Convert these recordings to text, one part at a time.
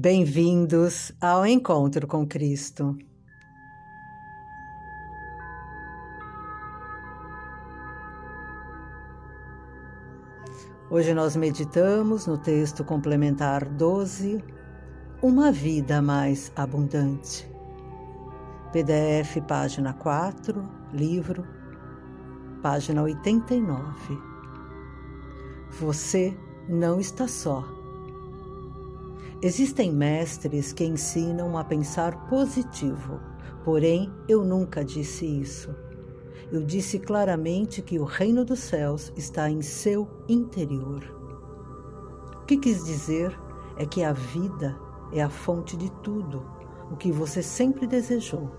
Bem-vindos ao encontro com Cristo. Hoje nós meditamos no texto complementar 12, Uma Vida Mais Abundante. PDF, página 4, livro, página 89. Você não está só Existem mestres que ensinam a pensar positivo, porém eu nunca disse isso. Eu disse claramente que o reino dos céus está em seu interior. O que quis dizer é que a vida é a fonte de tudo, o que você sempre desejou,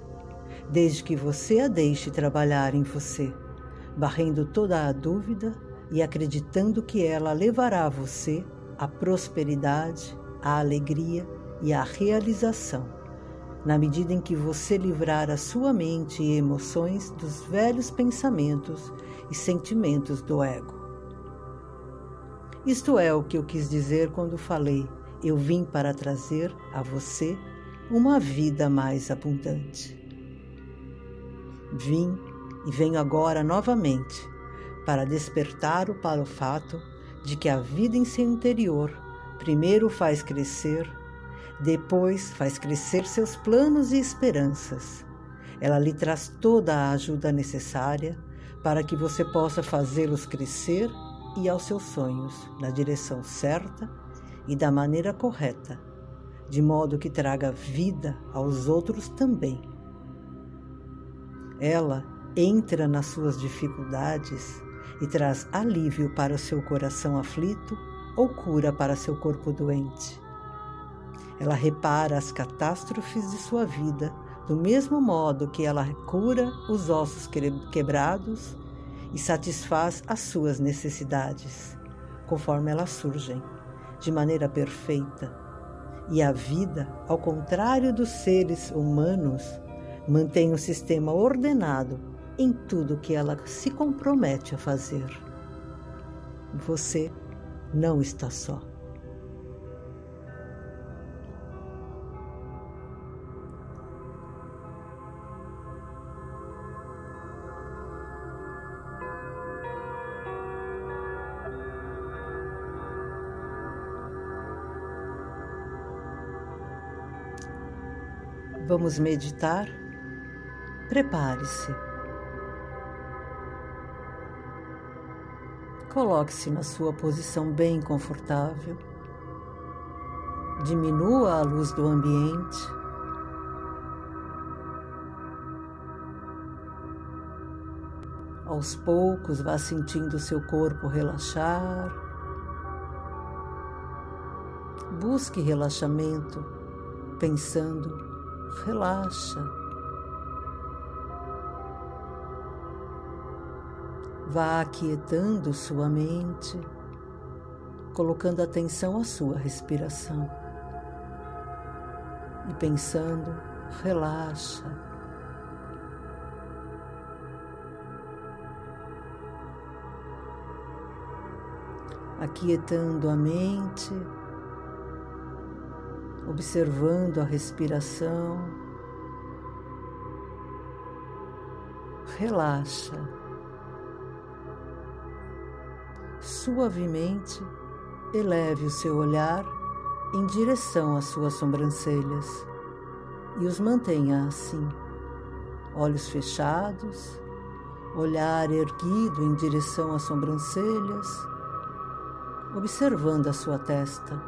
desde que você a deixe trabalhar em você, barrendo toda a dúvida e acreditando que ela levará você à prosperidade, a alegria e a realização, na medida em que você livrar a sua mente e emoções dos velhos pensamentos e sentimentos do ego. Isto é o que eu quis dizer quando falei: eu vim para trazer a você uma vida mais abundante. Vim e venho agora novamente para despertar-o para o fato de que a vida em seu interior Primeiro faz crescer, depois faz crescer seus planos e esperanças. Ela lhe traz toda a ajuda necessária para que você possa fazê-los crescer e aos seus sonhos na direção certa e da maneira correta, de modo que traga vida aos outros também. Ela entra nas suas dificuldades e traz alívio para o seu coração aflito ou cura para seu corpo doente. Ela repara as catástrofes de sua vida do mesmo modo que ela cura os ossos quebrados e satisfaz as suas necessidades, conforme elas surgem, de maneira perfeita. E a vida, ao contrário dos seres humanos, mantém um sistema ordenado em tudo que ela se compromete a fazer. Você não está só. Vamos meditar? Prepare-se. Coloque-se na sua posição bem confortável. Diminua a luz do ambiente. Aos poucos, vá sentindo seu corpo relaxar. Busque relaxamento, pensando, relaxa. Vá aquietando sua mente, colocando atenção à sua respiração e pensando, relaxa. Aquietando a mente, observando a respiração. Relaxa. Suavemente, eleve o seu olhar em direção às suas sobrancelhas e os mantenha assim, olhos fechados, olhar erguido em direção às sobrancelhas, observando a sua testa.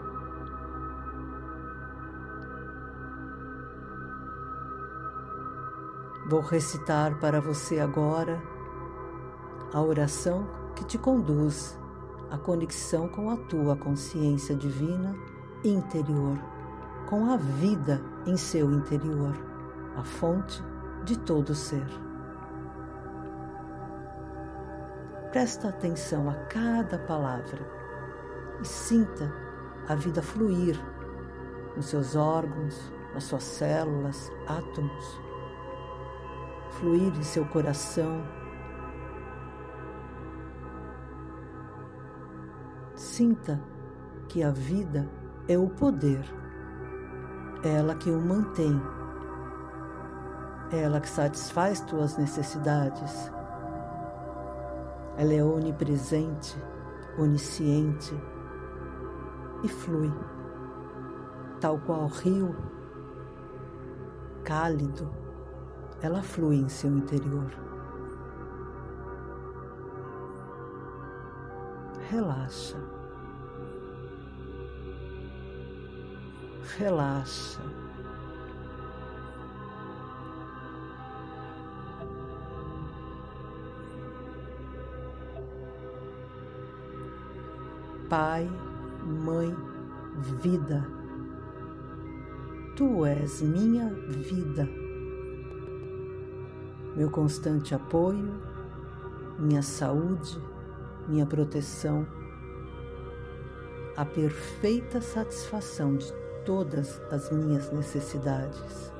Vou recitar para você agora a oração que te conduz a conexão com a tua consciência divina interior, com a vida em seu interior, a fonte de todo ser. Presta atenção a cada palavra e sinta a vida fluir nos seus órgãos, nas suas células, átomos, fluir em seu coração, Sinta que a vida é o poder ela que o mantém, ela que satisfaz tuas necessidades. Ela é onipresente, onisciente e flui, tal qual rio cálido, ela flui em seu interior. Relaxa. Relaxa. Pai, Mãe, Vida. Tu és minha vida, meu constante apoio, minha saúde, minha proteção, a perfeita satisfação de todas as minhas necessidades,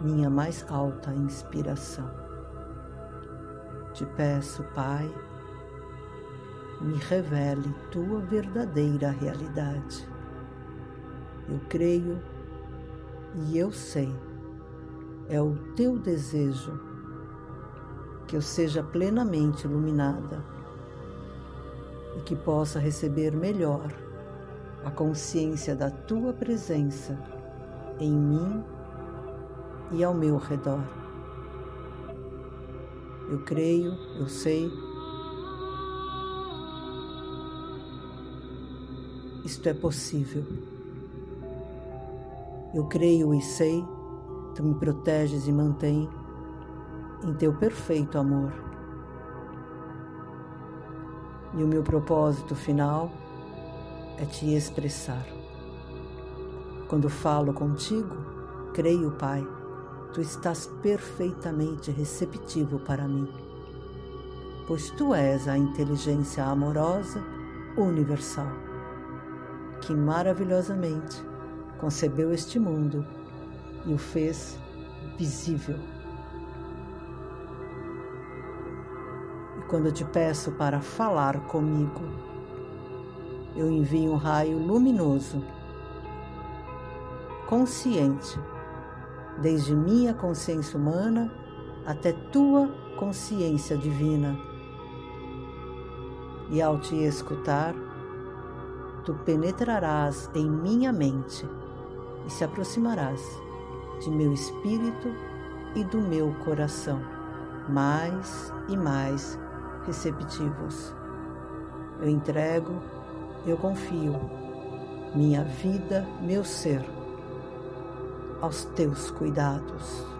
minha mais alta inspiração. Te peço, Pai, me revele tua verdadeira realidade. Eu creio e eu sei, é o teu desejo que eu seja plenamente iluminada e que possa receber melhor a consciência da tua presença em mim e ao meu redor. Eu creio, eu sei isto é possível. Eu creio e sei, tu me proteges e mantém em teu perfeito amor. E o meu propósito final é te expressar. Quando falo contigo, creio, Pai, tu estás perfeitamente receptivo para mim, pois tu és a inteligência amorosa universal que maravilhosamente concebeu este mundo e o fez visível. E quando te peço para falar comigo, eu envio um raio luminoso, consciente, desde minha consciência humana até tua consciência divina. E ao te escutar, tu penetrarás em minha mente e se aproximarás de meu espírito e do meu coração, mais e mais receptivos. Eu entrego, eu confio minha vida, meu ser, aos teus cuidados.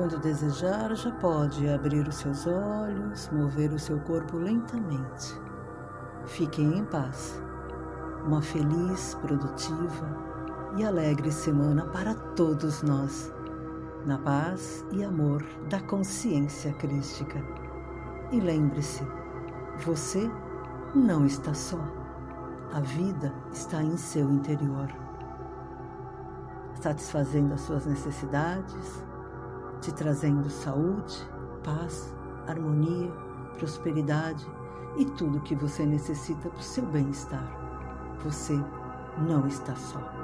Quando desejar, já pode abrir os seus olhos, mover o seu corpo lentamente. Fiquem em paz. Uma feliz, produtiva e alegre semana para todos nós, na paz e amor da consciência crística. E lembre-se, você não está só. A vida está em seu interior, satisfazendo as suas necessidades, te trazendo saúde, paz, harmonia, prosperidade e tudo o que você necessita para o seu bem-estar. Você não está só.